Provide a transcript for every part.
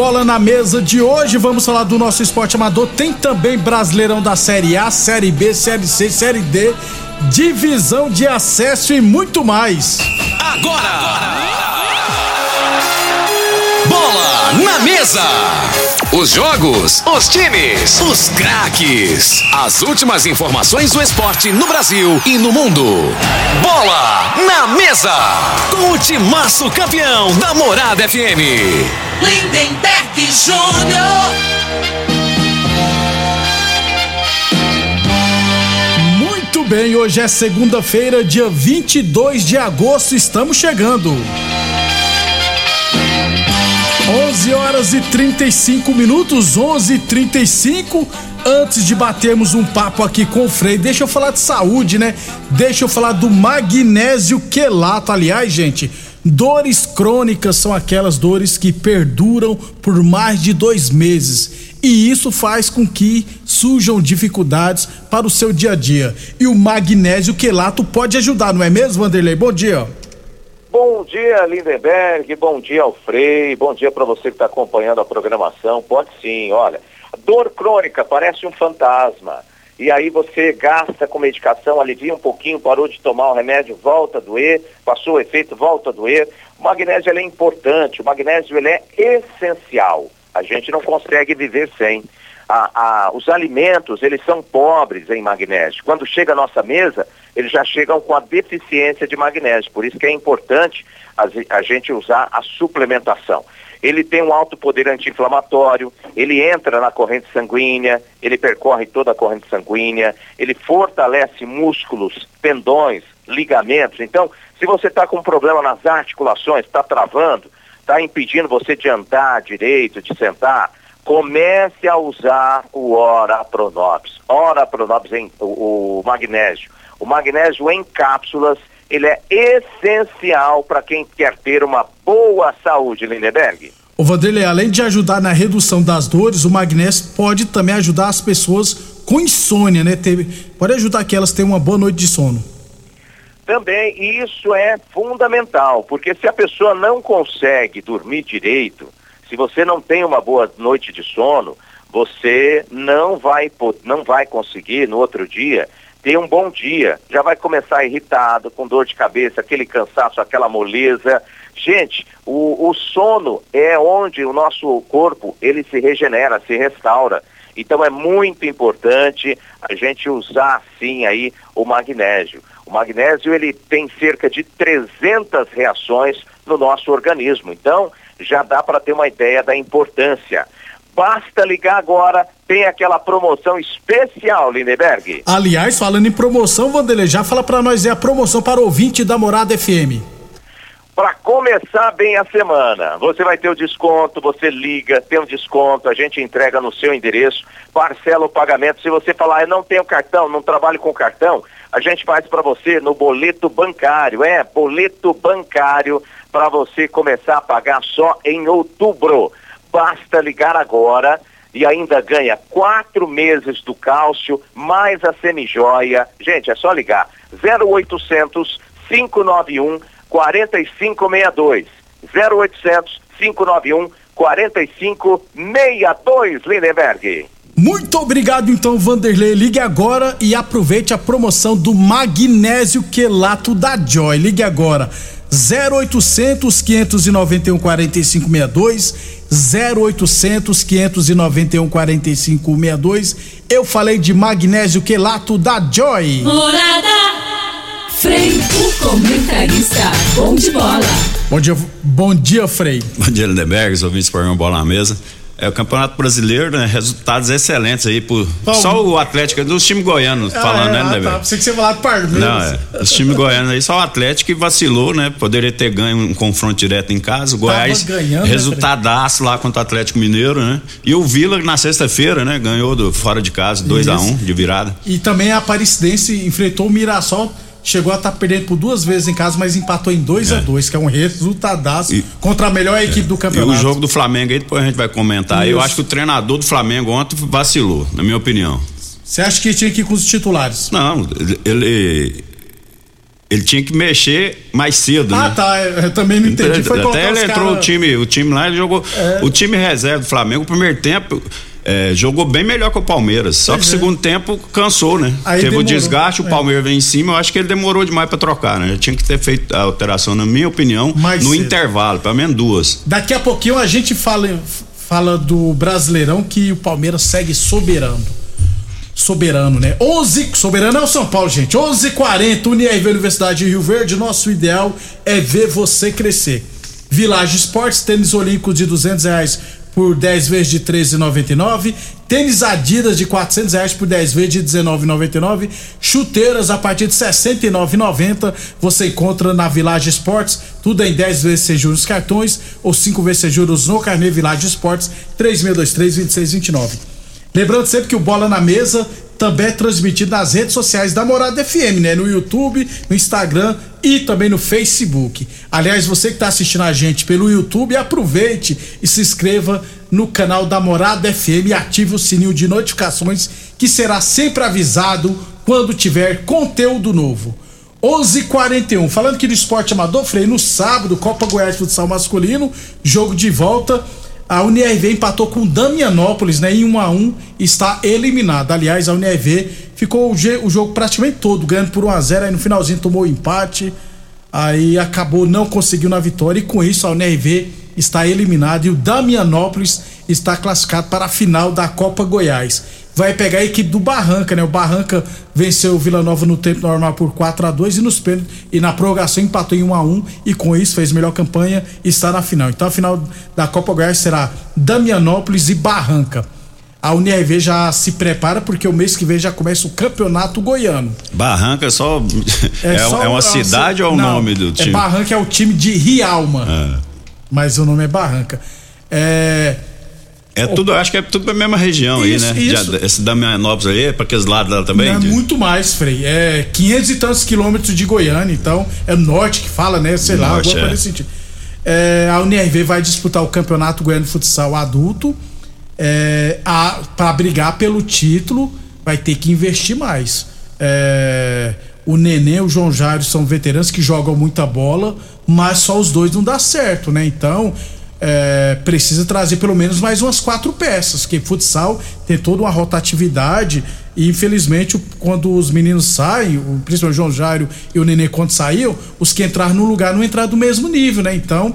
Bola na Mesa de hoje, vamos falar do nosso esporte amador. Tem também Brasileirão da Série A, Série B, Série C, Série D, divisão de acesso e muito mais. Agora! Agora. Na mesa. Os jogos, os times, os craques. As últimas informações do esporte no Brasil e no mundo. Bola na mesa. Com o timaço campeão da Morada FM. Lindenberg Júnior. Muito bem, hoje é segunda-feira, dia 22 de agosto, estamos chegando. 11 horas e 35 minutos, 11 e 35 Antes de batermos um papo aqui com o Frei, deixa eu falar de saúde, né? Deixa eu falar do magnésio quelato. Aliás, gente, dores crônicas são aquelas dores que perduram por mais de dois meses. E isso faz com que surjam dificuldades para o seu dia a dia. E o magnésio quelato pode ajudar, não é mesmo, Vanderlei? Bom dia. Bom dia, Lindenberg, bom dia ao Frei, bom dia para você que está acompanhando a programação. Pode sim, olha, dor crônica parece um fantasma. E aí você gasta com medicação, alivia um pouquinho, parou de tomar o remédio, volta a doer, passou o efeito, volta a doer. O magnésio é importante, o magnésio ele é essencial. A gente não consegue viver sem. A, a, os alimentos, eles são pobres em magnésio. Quando chega à nossa mesa, eles já chegam com a deficiência de magnésio. Por isso que é importante a, a gente usar a suplementação. Ele tem um alto poder anti-inflamatório, ele entra na corrente sanguínea, ele percorre toda a corrente sanguínea, ele fortalece músculos, tendões, ligamentos. Então, se você está com um problema nas articulações, está travando, está impedindo você de andar direito, de sentar, comece a usar o Ora Pronobis. Ora Pronobis, o, o magnésio o magnésio em cápsulas, ele é essencial para quem quer ter uma boa saúde, Lindeberg. O Vanderlei, além de ajudar na redução das dores, o magnésio pode também ajudar as pessoas com insônia, né? pode ajudar que elas tenham uma boa noite de sono. Também, isso é fundamental, porque se a pessoa não consegue dormir direito, se você não tem uma boa noite de sono, você não vai, não vai conseguir no outro dia ter um bom dia. Já vai começar irritado, com dor de cabeça, aquele cansaço, aquela moleza. Gente, o, o sono é onde o nosso corpo ele se regenera, se restaura. Então é muito importante a gente usar sim aí o magnésio. O magnésio ele tem cerca de 300 reações no nosso organismo. Então já dá para ter uma ideia da importância. Basta ligar agora, tem aquela promoção especial, Lindeberg. Aliás, falando em promoção, Vanderlei, já fala para nós é a promoção para ouvinte da Morada FM. Para começar bem a semana, você vai ter o desconto, você liga, tem um desconto, a gente entrega no seu endereço, parcela o pagamento. Se você falar, eu não tenho cartão, não trabalho com cartão, a gente faz para você no boleto bancário. É, boleto bancário para você começar a pagar só em outubro. Basta ligar agora e ainda ganha quatro meses do cálcio, mais a semijoia. Gente, é só ligar. 0800 591 4562. 0800 591 4562, Lindenberg. Muito obrigado então, Vanderlei. Ligue agora e aproveite a promoção do magnésio quelato da Joy. Ligue agora. 0800 591 4562 0800 591 4562 Eu falei de magnésio quelato da Joy. Morada Frei, o comentarista, bom de bola. Bom dia, bom dia, Frei. Bom dia, Lindenberg, ouvintes por uma bola na mesa. É o Campeonato Brasileiro, né? Resultados excelentes aí por só o Atlético dos times goianos ah, falando, é, né, ah, tá. Pensei que você falar do Palmeiras. Não, é. Os times goianos aí, só o Atlético vacilou, né? Poderia ter ganho um confronto direto em casa. O Goiás ganhando, né, resultadaço né, lá contra o Atlético Mineiro, né? E o Vila na sexta-feira, né? Ganhou do fora de casa, 2 a 1 um, de virada. E também a Aparecidense enfrentou o Mirassol chegou a estar tá perdendo por duas vezes em casa, mas empatou em 2 é. a 2 que é um resultadaço e, contra a melhor equipe do campeonato. E o jogo do Flamengo aí, depois a gente vai comentar. Isso. Eu acho que o treinador do Flamengo ontem vacilou, na minha opinião. Você acha que tinha que ir com os titulares? Não, ele, ele tinha que mexer mais cedo, ah, né? tá. Eu também não entendi. Foi Até ele entrou cara... o time, o time lá, ele jogou. É. O time reserva do Flamengo, o primeiro tempo, é, jogou bem melhor que o Palmeiras. Só pois que o é. segundo tempo cansou, né? Aí Teve demorou. o desgaste, o é. Palmeiras vem em cima. Eu acho que ele demorou demais para trocar, né? Tinha que ter feito a alteração, na minha opinião, Mais no cedo. intervalo, pelo menos duas. Daqui a pouquinho a gente fala, fala do Brasileirão que o Palmeiras segue soberano. Soberano, né? 11, soberano é o São Paulo, gente. 11:40 Unirv Universidade de Rio Verde. Nosso ideal é ver você crescer. Village Esportes, tênis olímpico de 200 reais por 10 vezes de 13,99. Tênis Adidas de 400 reais por 10 vezes de 19,99. Chuteiras a partir de 69,90. Você encontra na Village Esportes. Tudo em 10 vezes sem juros cartões ou 5 vezes sem juros no Carnê Village Esportes. 3623-2629. Lembrando sempre que o Bola na Mesa também é transmitido nas redes sociais da Morada FM, né? No YouTube, no Instagram e também no Facebook. Aliás, você que está assistindo a gente pelo YouTube, aproveite e se inscreva no canal da Morada FM e ative o sininho de notificações que será sempre avisado quando tiver conteúdo novo. 11:41. Falando aqui do esporte amador, Frei, no sábado, Copa Goiás Futsal Masculino, jogo de volta a Unirv empatou com Damianópolis, né? Em 1 a 1 está eliminada. Aliás, a Unirv ficou o, jogo praticamente todo ganhando por 1 a 0 aí no finalzinho tomou o empate. Aí acabou não conseguindo a vitória e com isso a Unirv está eliminada e o Damianópolis está classificado para a final da Copa Goiás vai pegar a equipe do Barranca, né? O Barranca venceu o Vila Nova no tempo normal por 4 a 2 e nos pênaltis e na prorrogação empatou em 1 a 1 e com isso fez melhor campanha e está na final. Então a final da Copa Goiás será Damianópolis e Barranca. A Unirv já se prepara porque o mês que vem já começa o campeonato goiano. Barranca é só é, é, só, é uma cidade ou é o nome do é time? É Barranca é o time de Rialma. É. Mas o nome é Barranca. É, é tudo, acho que é tudo da mesma região isso, aí, né? Isso. De, esse Damianópolis aí, é para aqueles lados lá também? É de... muito mais, Frei. É 500 e tantos quilômetros de Goiânia, então é norte que fala, né? Sei norte, lá, alguma é. coisa sentido. É, a UNRV vai disputar o Campeonato Goiano de Futsal Adulto. É, para brigar pelo título, vai ter que investir mais. É, o Nenê e o João Jairo são veteranos que jogam muita bola, mas só os dois não dá certo, né? Então, é, precisa trazer pelo menos mais umas quatro peças, que futsal tem toda uma rotatividade e infelizmente quando os meninos saem, principalmente o João Jairo e o Nenê quando saíram, os que entraram no lugar não entraram do mesmo nível, né? Então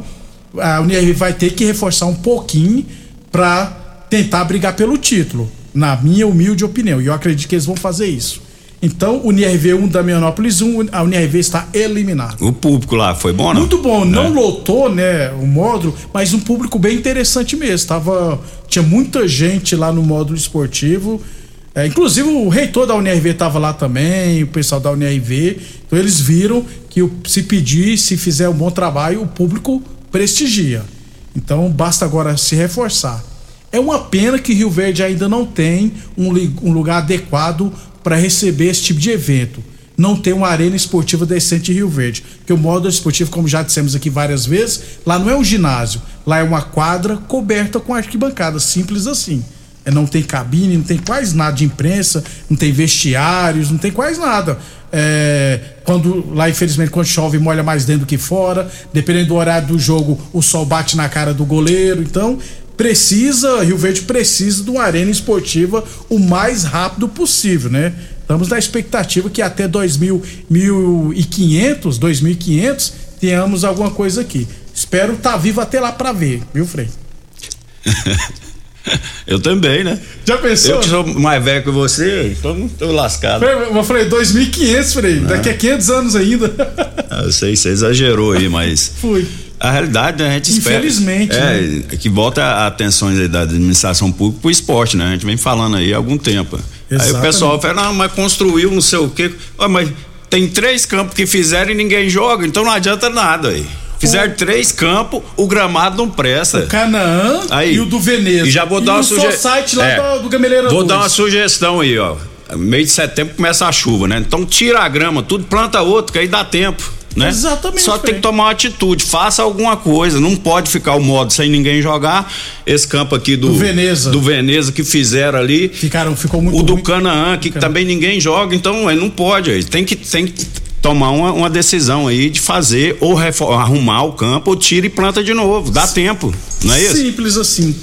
a Unir vai ter que reforçar um pouquinho para tentar brigar pelo título, na minha humilde opinião, e eu acredito que eles vão fazer isso. Então, o NRV 1 da Mianópolis 1, a UNIRV está eliminada. O público lá foi bom, não? Muito bom, não é. lotou, né, o módulo, mas um público bem interessante mesmo. Tava, tinha muita gente lá no módulo esportivo. É, inclusive o reitor da UNRV estava lá também, o pessoal da UNRV. Então eles viram que se pedir, se fizer um bom trabalho, o público prestigia. Então basta agora se reforçar. É uma pena que Rio Verde ainda não tem um, um lugar adequado para receber esse tipo de evento. Não tem uma arena esportiva decente em Rio Verde. Porque o módulo esportivo, como já dissemos aqui várias vezes, lá não é um ginásio, lá é uma quadra coberta com arquibancada, simples assim. é, não tem cabine, não tem quase nada de imprensa, não tem vestiários, não tem quase nada. É, quando lá, infelizmente, quando chove, molha mais dentro do que fora. Dependendo do horário do jogo, o sol bate na cara do goleiro. Então, precisa, Rio Verde precisa de uma arena esportiva o mais rápido possível, né? Estamos na expectativa que até 2000, 1500, 2500 tenhamos alguma coisa aqui. Espero estar tá vivo até lá para ver, viu, Frei? Eu também, né? Já pensou? Eu que sou mais velho que você, então tô lascado. Eu falei 2.500, Frei, ah. daqui a 500 anos ainda. Ah, eu sei, você exagerou aí, mas. Fui. A realidade, né, a gente Infelizmente, espera. Infelizmente. É, né? que volta a atenção da administração pública pro esporte, né? A gente vem falando aí há algum tempo. Exatamente. Aí o pessoal fala, não, mas construiu não sei o quê. Ah, mas tem três campos que fizeram e ninguém joga, então não adianta nada aí. Fizeram o... três campos, o gramado não presta. O Canaã aí, e o do Veneza. E já vou e dar uma sugestão. site lá é, do, do Gameleira Vou 2. dar uma sugestão aí, ó. Meio de setembro começa a chuva, né? Então tira a grama, tudo planta outro, que aí dá tempo. Né? Exatamente. Só tem que tomar uma atitude, faça alguma coisa. Não pode ficar o modo sem ninguém jogar. Esse campo aqui do, do Veneza, do Veneza que fizeram ali. Ficaram, ficou muito O do Canaã, que também ninguém joga, então não pode. Tem que, tem que tomar uma, uma decisão aí de fazer ou arrumar o campo ou tira e planta de novo. Dá tempo, não é isso? Simples assim.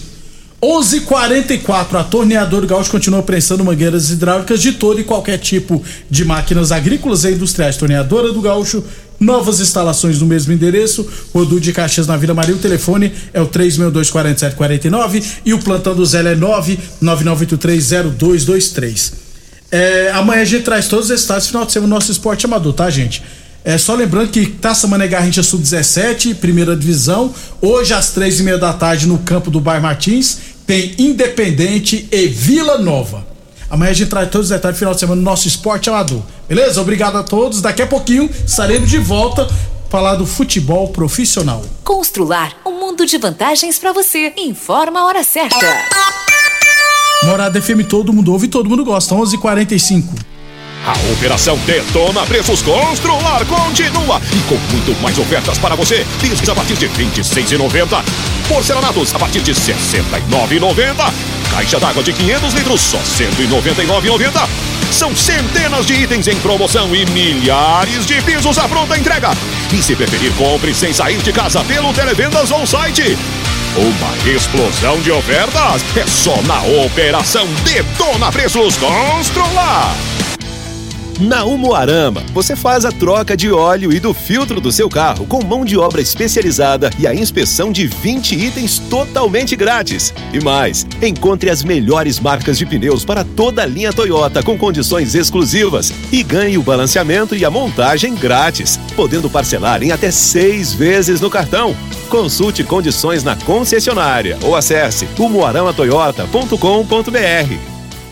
11:44 a torneadora Gaúcho continua prensando mangueiras hidráulicas de todo e qualquer tipo de máquinas agrícolas e industriais. Torneadora do Gaúcho, novas instalações no mesmo endereço, Rodu de Caxias na Vila Maria. O telefone é o 3624749 e o plantão do Zé é 999830223. É, amanhã a gente traz todos os estados final de semana no nosso esporte amador, tá, gente? É, só lembrando que Taça Mané Garrincha Sub-17, primeira divisão. Hoje, às três e meia da tarde, no campo do Bairro Martins, tem Independente e Vila Nova. Amanhã a gente traz todos os detalhes final de semana no nosso esporte amador. Beleza? Obrigado a todos. Daqui a pouquinho estaremos de volta falar do futebol profissional. Constrular um mundo de vantagens para você. Informa a hora certa. Morada FM, todo mundo ouve e todo mundo gosta. 11:45. H 45 a Operação Detona Preços Constrular continua e com muito mais ofertas para você. Discos a partir de R$ 26,90. Porcelanatos a partir de R$ 69,90. Caixa d'água de 500 litros só R$ 199,90. São centenas de itens em promoção e milhares de pisos à pronta entrega. E se preferir, compre sem sair de casa pelo Televendas ou site. Uma explosão de ofertas é só na Operação Detona Preços Constrular. Na Umuarama, você faz a troca de óleo e do filtro do seu carro com mão de obra especializada e a inspeção de 20 itens totalmente grátis. E mais, encontre as melhores marcas de pneus para toda a linha Toyota com condições exclusivas e ganhe o balanceamento e a montagem grátis, podendo parcelar em até seis vezes no cartão. Consulte condições na concessionária ou acesse umuaramatoyota.com.br.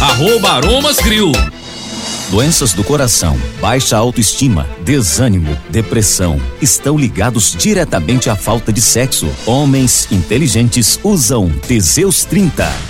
arroba Aromas Grill. Doenças do coração, baixa autoestima, desânimo, depressão estão ligados diretamente à falta de sexo. Homens inteligentes usam Teseus 30.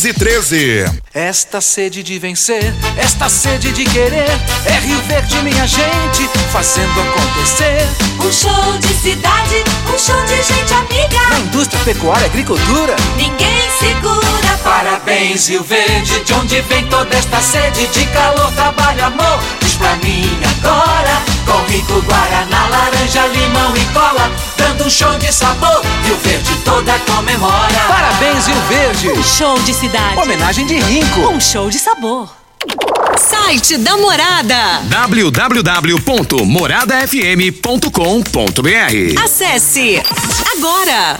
1513. Esta sede de vencer, esta sede de querer, é Rio Verde, minha gente, fazendo acontecer Um show de cidade, um show de gente amiga. Na indústria, pecuária, agricultura. Ninguém segura. Parabéns, Rio Verde, de onde vem toda esta sede de calor, trabalho, amor. Pra mim agora, com rico Guaraná, laranja, limão e cola, dando um show de sabor. Rio Verde toda comemora. Parabéns, Rio Verde. Um show de cidade. Homenagem de Rinco. Um show de sabor. Site da Morada. www.moradafm.com.br Acesse agora.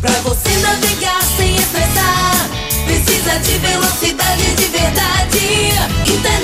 Pra você navegar sem estressar, precisa de velocidade de verdade. Internet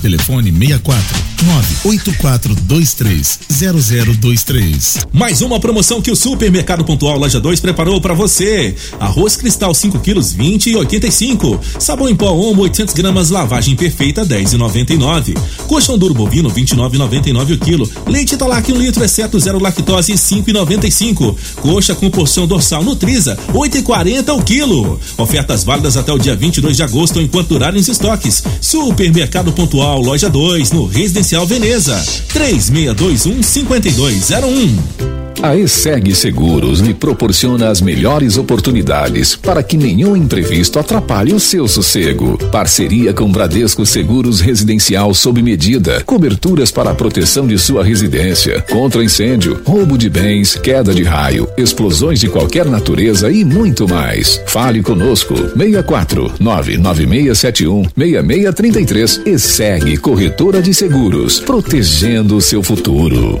Telefone 64 98423 0023. Mais uma promoção que o Supermercado Pontual Loja 2 preparou para você. Arroz cristal 5 quilos 20 e 85. Sabão em pó Omo 800 gramas lavagem perfeita 10 e 99. Coxão duro bovino 29,99 o quilo. Leite Talac 1 um litro exceto zero lactose 5 e 95. Coxa com porção dorsal Nutriza 8 e 40 o quilo. Ofertas válidas até o dia 22 de agosto enquanto durarem os estoques. Supermercado Pontual Loja 2 no Residencial Veneza 3621 5201. A ESEG Seguros lhe proporciona as melhores oportunidades para que nenhum imprevisto atrapalhe o seu sossego. Parceria com Bradesco Seguros Residencial sob medida. Coberturas para a proteção de sua residência, contra incêndio, roubo de bens, queda de raio, explosões de qualquer natureza e muito mais. Fale conosco. 64 99671 6633 ESEG Corretora de Seguros, protegendo o seu futuro.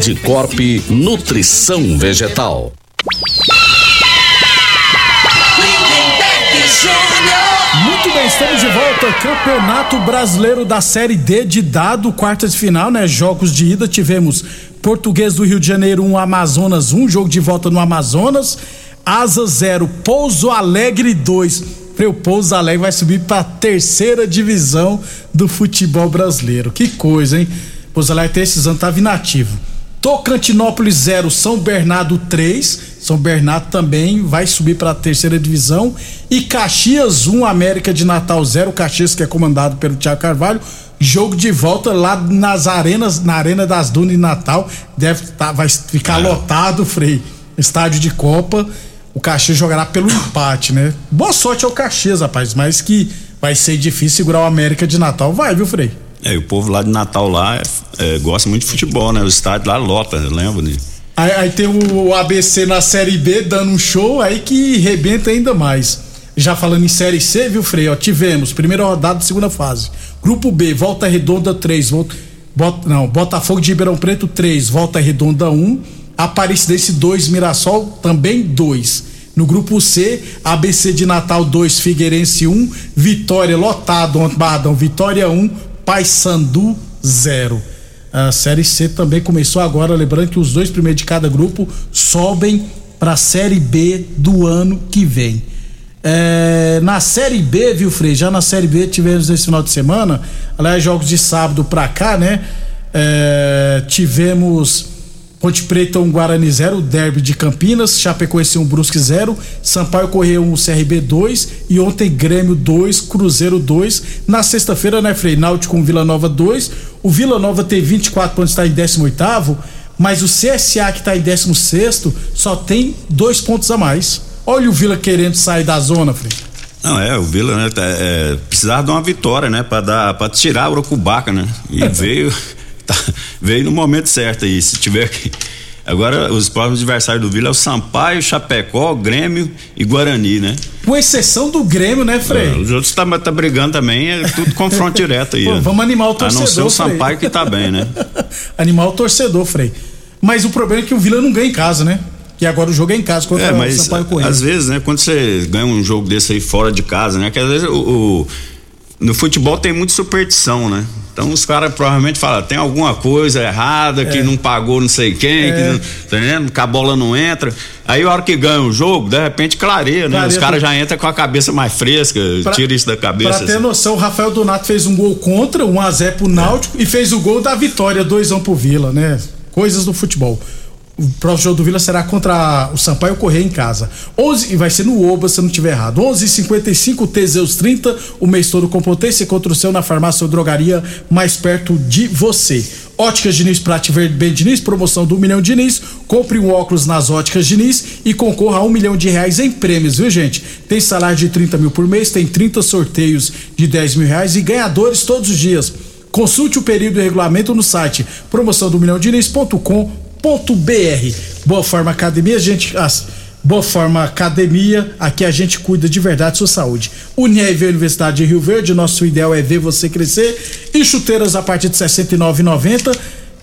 Corp Nutrição Vegetal. Muito bem, estamos de volta. Campeonato Brasileiro da Série D de dado, quartas de final, né? Jogos de ida tivemos Português do Rio de Janeiro 1, um, Amazonas 1, um, jogo de volta no Amazonas. Asa 0, Pouso Alegre 2. O Pouso Alegre vai subir para a terceira divisão do futebol brasileiro. Que coisa, hein? Pouso Alegre esses anos, tava inativo. Tocantinópolis 0, São Bernardo 3. São Bernardo também vai subir para a terceira divisão. E Caxias 1, América de Natal 0. Caxias que é comandado pelo Thiago Carvalho. Jogo de volta lá nas arenas, na Arena das Dunas de Natal. Deve tá, vai ficar é. lotado, Frei. Estádio de Copa. O Caxias jogará pelo empate, né? Boa sorte ao Caxias, rapaz. Mas que vai ser difícil segurar o América de Natal. Vai, viu, Frei? É, o povo lá de Natal lá é, é, gosta muito de futebol, né? O estádio lá lota, lembra disso? Aí, aí, tem o ABC na Série B dando um show aí que rebenta ainda mais. Já falando em Série C, viu, Frei? Ó, tivemos primeira rodada, segunda fase. Grupo B, Volta Redonda 3, volta, bota, não, Botafogo de Ribeirão Preto 3, Volta Redonda 1, Aparecidense 2, Mirassol também 2. No grupo C, ABC de Natal 2, Figueirense 1, Vitória lotado, Bardão, Vitória 1, Paysandu 0. A Série C também começou agora, lembrando que os dois primeiros de cada grupo sobem para a Série B do ano que vem. É, na Série B, viu, Frei? Já na Série B tivemos esse final de semana, aliás, jogos de sábado pra cá, né? É, tivemos Ponte Preta 1, um Guarani 0, Derby de Campinas, Chapecoense 1, um, Brusque 0, Sampaio Correia 1, um, CRB 2 e ontem Grêmio 2, Cruzeiro 2. Na sexta-feira, né, Frei? Náutico com Vila Nova 2. O Vila Nova tem 24 pontos, está em 18 mas o CSA que está em 16 só tem dois pontos a mais. Olha o Vila querendo sair da zona, Frei. Não, é, o Vila, né, tá, é, precisava de uma vitória, né, para tirar o Urucubaca, né? E veio, tá, veio no momento certo aí, se tiver que Agora, os próximos adversários do Vila é o Sampaio, Chapecó, Grêmio e Guarani, né? Com exceção do Grêmio, né, Frei? É, os outros tá, tá brigando também, é tudo confronto direto aí. Pô, vamos animar o torcedor. A não ser o Sampaio Frei. que tá bem, né? animar o torcedor, Frei. Mas o problema é que o Vila não ganha em casa, né? que agora o jogo é em casa contra é, mas, o Sampaio Correia. Às vezes, né, quando você ganha um jogo desse aí fora de casa, né, que às vezes o, o no futebol tem muita superstição, né? Então os caras provavelmente falam, tem alguma coisa errada, é. que não pagou não sei quem, é. que, não, tá entendendo? que a bola não entra. Aí a hora que ganha o jogo, de repente clareia, né? Clareia os caras já entram com a cabeça mais fresca, pra, tira isso da cabeça. Pra ter assim. noção, o Rafael Donato fez um gol contra, um a 0 pro Náutico é. e fez o gol da vitória, 2 a 1 um pro Vila, né? Coisas do futebol. O próximo jogo do Vila será contra o Sampaio Correia em casa. 11 e vai ser no Oba, se não tiver errado. 11:55 Teseus 30, o mês todo com potência contra o seu na farmácia ou drogaria mais perto de você. Óticas Diniz Prate Verde Bem Diniz, promoção do milhão Diniz. Compre um óculos nas óticas Diniz e concorra a um milhão de reais em prêmios, viu gente? Tem salário de 30 mil por mês, tem 30 sorteios de 10 mil reais e ganhadores todos os dias. Consulte o período e regulamento no site promoção do milhão Boa Forma Academia, gente. As, Boa Forma Academia, aqui a gente cuida de verdade sua saúde. Univ Universidade de Rio Verde, nosso ideal é ver você crescer. E chuteiras a partir de R$ 69,90.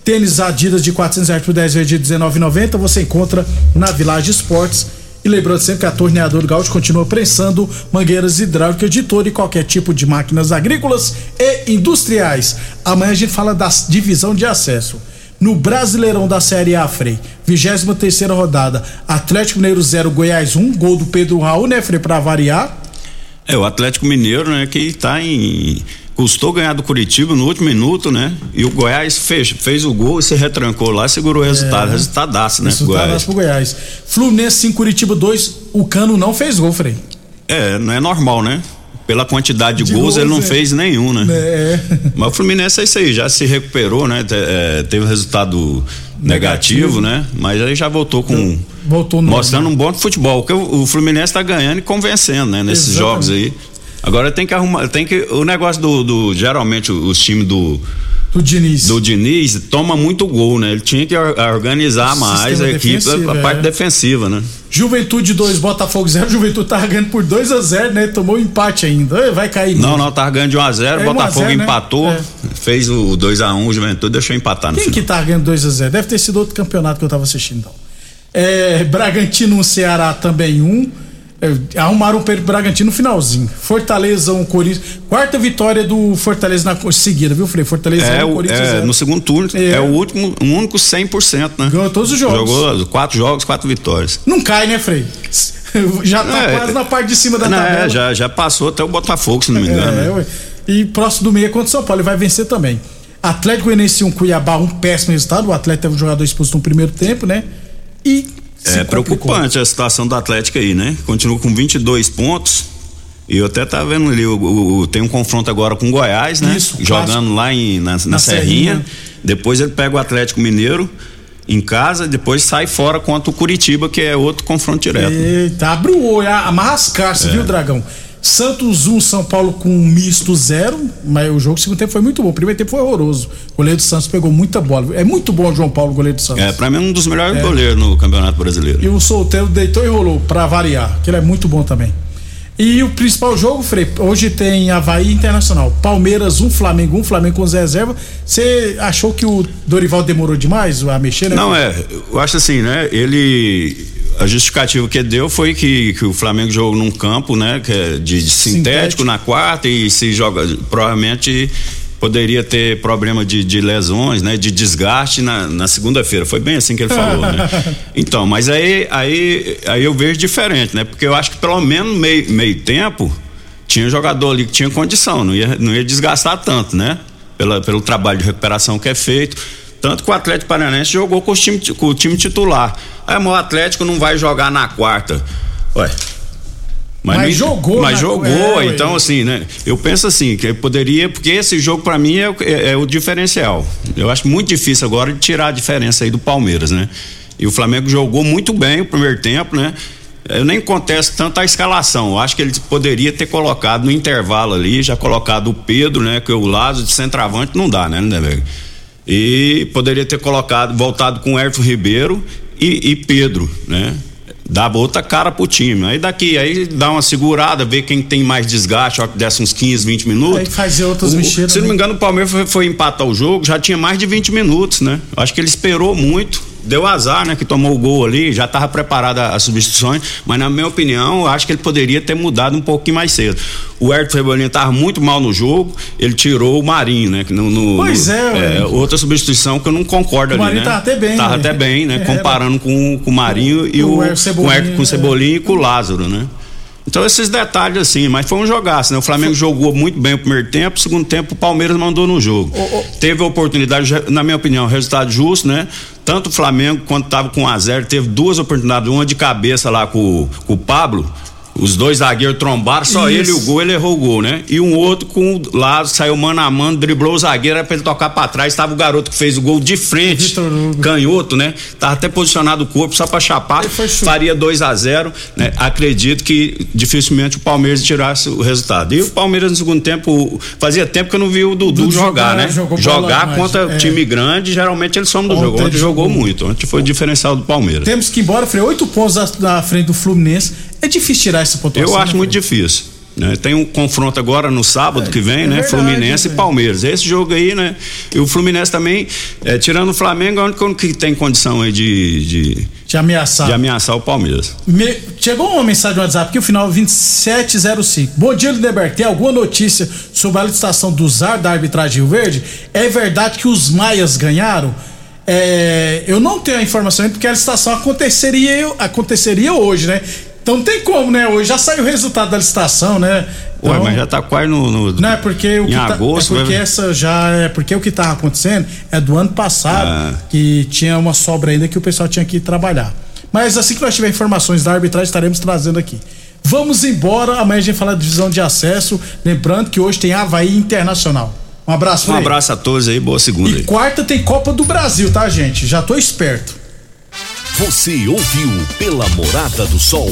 Tênis Adidas de 400 reais por 10 vezes de 19,90 você encontra na Village Esportes. E lembrando sempre que a Torneadora Gaúcho continua prensando mangueiras hidráulicas de todo e qualquer tipo de máquinas agrícolas e industriais. Amanhã a gente fala da divisão de acesso no Brasileirão da Série A, Frei. 23 terceira rodada. Atlético Mineiro 0, Goiás 1, um, gol do Pedro Raul, né, Frei, pra variar. É, o Atlético Mineiro, né, que tá em custou ganhar do Curitiba no último minuto, né? E o Goiás fez, fez o gol e se retrancou lá, segurou o resultado. É, Resultadaço, né? Resultadaço pro Goiás. Fluminense 5, Curitiba 2, o Cano não fez gol, Frei. É, não é normal, né? Pela quantidade de, de gols, gols, ele não é. fez nenhum, né? É. Mas o Fluminense é isso aí, já se recuperou, né? É, teve resultado negativo, negativo, né? Mas aí já voltou com. Voltou no, mostrando um bom futebol. Porque o, o Fluminense tá ganhando e convencendo, né? Nesses Exatamente. jogos aí. Agora tem que arrumar. Tem que. O negócio do. do geralmente os times do do Diniz. Do Diniz toma muito gol, né? Ele tinha que organizar mais a equipe, a, parte é. defensiva, né? Juventude 2, Botafogo 0. Juventude tava ganhando por 2 a 0 né? Tomou um empate ainda. Vai cair. Não, não, tava ganhando de 1 a 0 é, Botafogo 0, né? empatou, né? fez o 2 a 1 o Juventude deixou empatar no Quem final. que tava ganhando 2 a 0 Deve ter sido outro campeonato que eu tava assistindo, então. É, Bragantino 1, Ceará também 1. É, arrumaram o Pedro Bragantino no finalzinho. Fortaleza, um Corinthians. Quarta vitória do Fortaleza na seguida, viu, Frei? Fortaleza é, um, Corinthians. É, no segundo turno, é. é o último, o único 100%, né? Ganhou todos os jogos. Jogou quatro jogos, quatro vitórias. Não cai, né, Frei? Já tá é, quase na parte de cima da não, tabela. É, já, já passou até o Botafogo, se não me engano. É, né? E próximo do meio é contra o São Paulo, ele vai vencer também. Atlético Goianiense 1, Cuiabá, um péssimo resultado. O Atlético teve um jogador expulso no primeiro tempo, né? E é preocupante a situação do Atlético aí, né? Continua com 22 pontos. E eu até tava vendo ali, o, o, tem um confronto agora com o Goiás, né? Isso, Jogando lá em, na, na, na Serrinha. Serrinha. Depois ele pega o Atlético Mineiro em casa, depois sai fora contra o Curitiba, que é outro confronto direto. Eita, abre o olho, amarra as é. viu, Dragão? Santos 1, um, São Paulo com um misto zero, mas o jogo segundo tempo foi muito bom. O primeiro tempo foi horroroso. O goleiro do Santos pegou muita bola. É muito bom o João Paulo, goleiro do Santos. É, pra mim é um dos melhores é. goleiros no Campeonato Brasileiro. E o solteiro deitou e rolou, pra variar, que ele é muito bom também. E o principal jogo, Frei, hoje tem Havaí Internacional. Palmeiras, um Flamengo, um Flamengo com reserva. Você achou que o Dorival demorou demais a mexer, né? Não, é. Eu acho assim, né? Ele. A justificativa que deu foi que, que o Flamengo jogou num campo, né? Que é de, de sintético, sintético, na quarta e se joga. Provavelmente poderia ter problema de, de lesões, né? De desgaste na, na segunda-feira. Foi bem assim que ele falou, né? Então, mas aí, aí, aí eu vejo diferente, né? Porque eu acho que pelo menos meio, meio tempo tinha jogador ali que tinha condição, não ia, não ia desgastar tanto, né? Pela, pelo trabalho de recuperação que é feito. Tanto que o Atlético Paranaense jogou com o time, com o time titular. Aí o Atlético não vai jogar na quarta. Ué, mas, mas jogou, Mas jogou, é, então assim, né? Eu penso assim, que poderia, porque esse jogo para mim é, é, é, o diferencial. Eu acho muito difícil agora de tirar a diferença aí do Palmeiras, né? E o Flamengo jogou muito bem o primeiro tempo, né? Eu nem contesto tanto a escalação. Eu acho que ele poderia ter colocado no intervalo ali, já colocado o Pedro, né? Que o lado de centroavante não dá, né, né, E poderia ter colocado, voltado com o Herto Ribeiro e, e Pedro, né? dá outra cara pro time. Aí daqui, aí dá uma segurada, vê quem tem mais desgaste, ó, que desce uns 15, 20 minutos. Aí fazer outras mexidas. Se não me né? engano, o Palmeiras foi, foi, empatar o jogo, já tinha mais de 20 minutos, né? Acho que ele esperou muito deu azar, né? Que tomou o gol ali, já estava preparada as substituições, mas na minha opinião, acho que ele poderia ter mudado um pouquinho mais cedo. O Herto Cebolinha estava muito mal no jogo, ele tirou o Marinho, né? No, no pois é, é Outra substituição que eu não concordo o ali, Marinho né? Tava até bem. Tava né? até bem, né? É, Comparando com, com o Marinho e o, o Cebolinha, com o Cebolinha e com o Lázaro, né? Então esses detalhes assim, mas foi um jogaço, né? O Flamengo jogou muito bem o primeiro tempo, segundo tempo o Palmeiras mandou no jogo. Oh, oh. Teve a oportunidade, na minha opinião, resultado justo, né? Tanto o Flamengo quanto estava com a zero, teve duas oportunidades, uma de cabeça lá com, com o Pablo, os dois zagueiros trombaram, só Isso. ele o gol, ele errou o gol, né? E um outro com o lado, saiu mano a mano, driblou o zagueiro, era pra ele tocar pra trás, tava o garoto que fez o gol de frente, canhoto, né? Tava até posicionado o corpo só pra chapar, faria 2 a 0 né? Acredito que dificilmente o Palmeiras tirasse o resultado. E o Palmeiras no segundo tempo, fazia tempo que eu não vi o Dudu, Dudu jogar, né? Jogar bola, contra mas, é. time grande, geralmente eles somos do jogo. Ontem jogou, jogou muito, ontem foi o diferencial do Palmeiras. Temos que ir embora, Frei, oito pontos na frente do Fluminense é difícil tirar essa pontuação. Eu acho né, muito difícil. Né? Tem um confronto agora no sábado é, que vem, é né? Verdade, Fluminense é. e Palmeiras. Esse jogo aí, né? E o Fluminense também, é, tirando o Flamengo, é o único que tem condição aí de, de, de ameaçar. De ameaçar o Palmeiras. Me, chegou uma mensagem no WhatsApp aqui, o final 2705. Bom dia, Lindeberg. Tem alguma notícia sobre a licitação do ZAR da arbitragem Rio Verde? É verdade que os Maias ganharam? É, eu não tenho a informação porque a licitação aconteceria, aconteceria hoje, né? Então não tem como, né? Hoje já saiu o resultado da licitação, né? Então, Ué, mas já tá quase no. no não, é porque o que tá, agosto, é porque vai... essa já é porque o que tava acontecendo é do ano passado ah. que tinha uma sobra ainda que o pessoal tinha que trabalhar. Mas assim que nós tiver informações da arbitragem, estaremos trazendo aqui. Vamos embora, amanhã a gente fala de divisão de acesso, lembrando que hoje tem Havaí Internacional. Um abraço, Um abraço a todos aí, boa segunda. E aí. quarta tem Copa do Brasil, tá, gente? Já tô esperto. Você ouviu pela Morada do Sol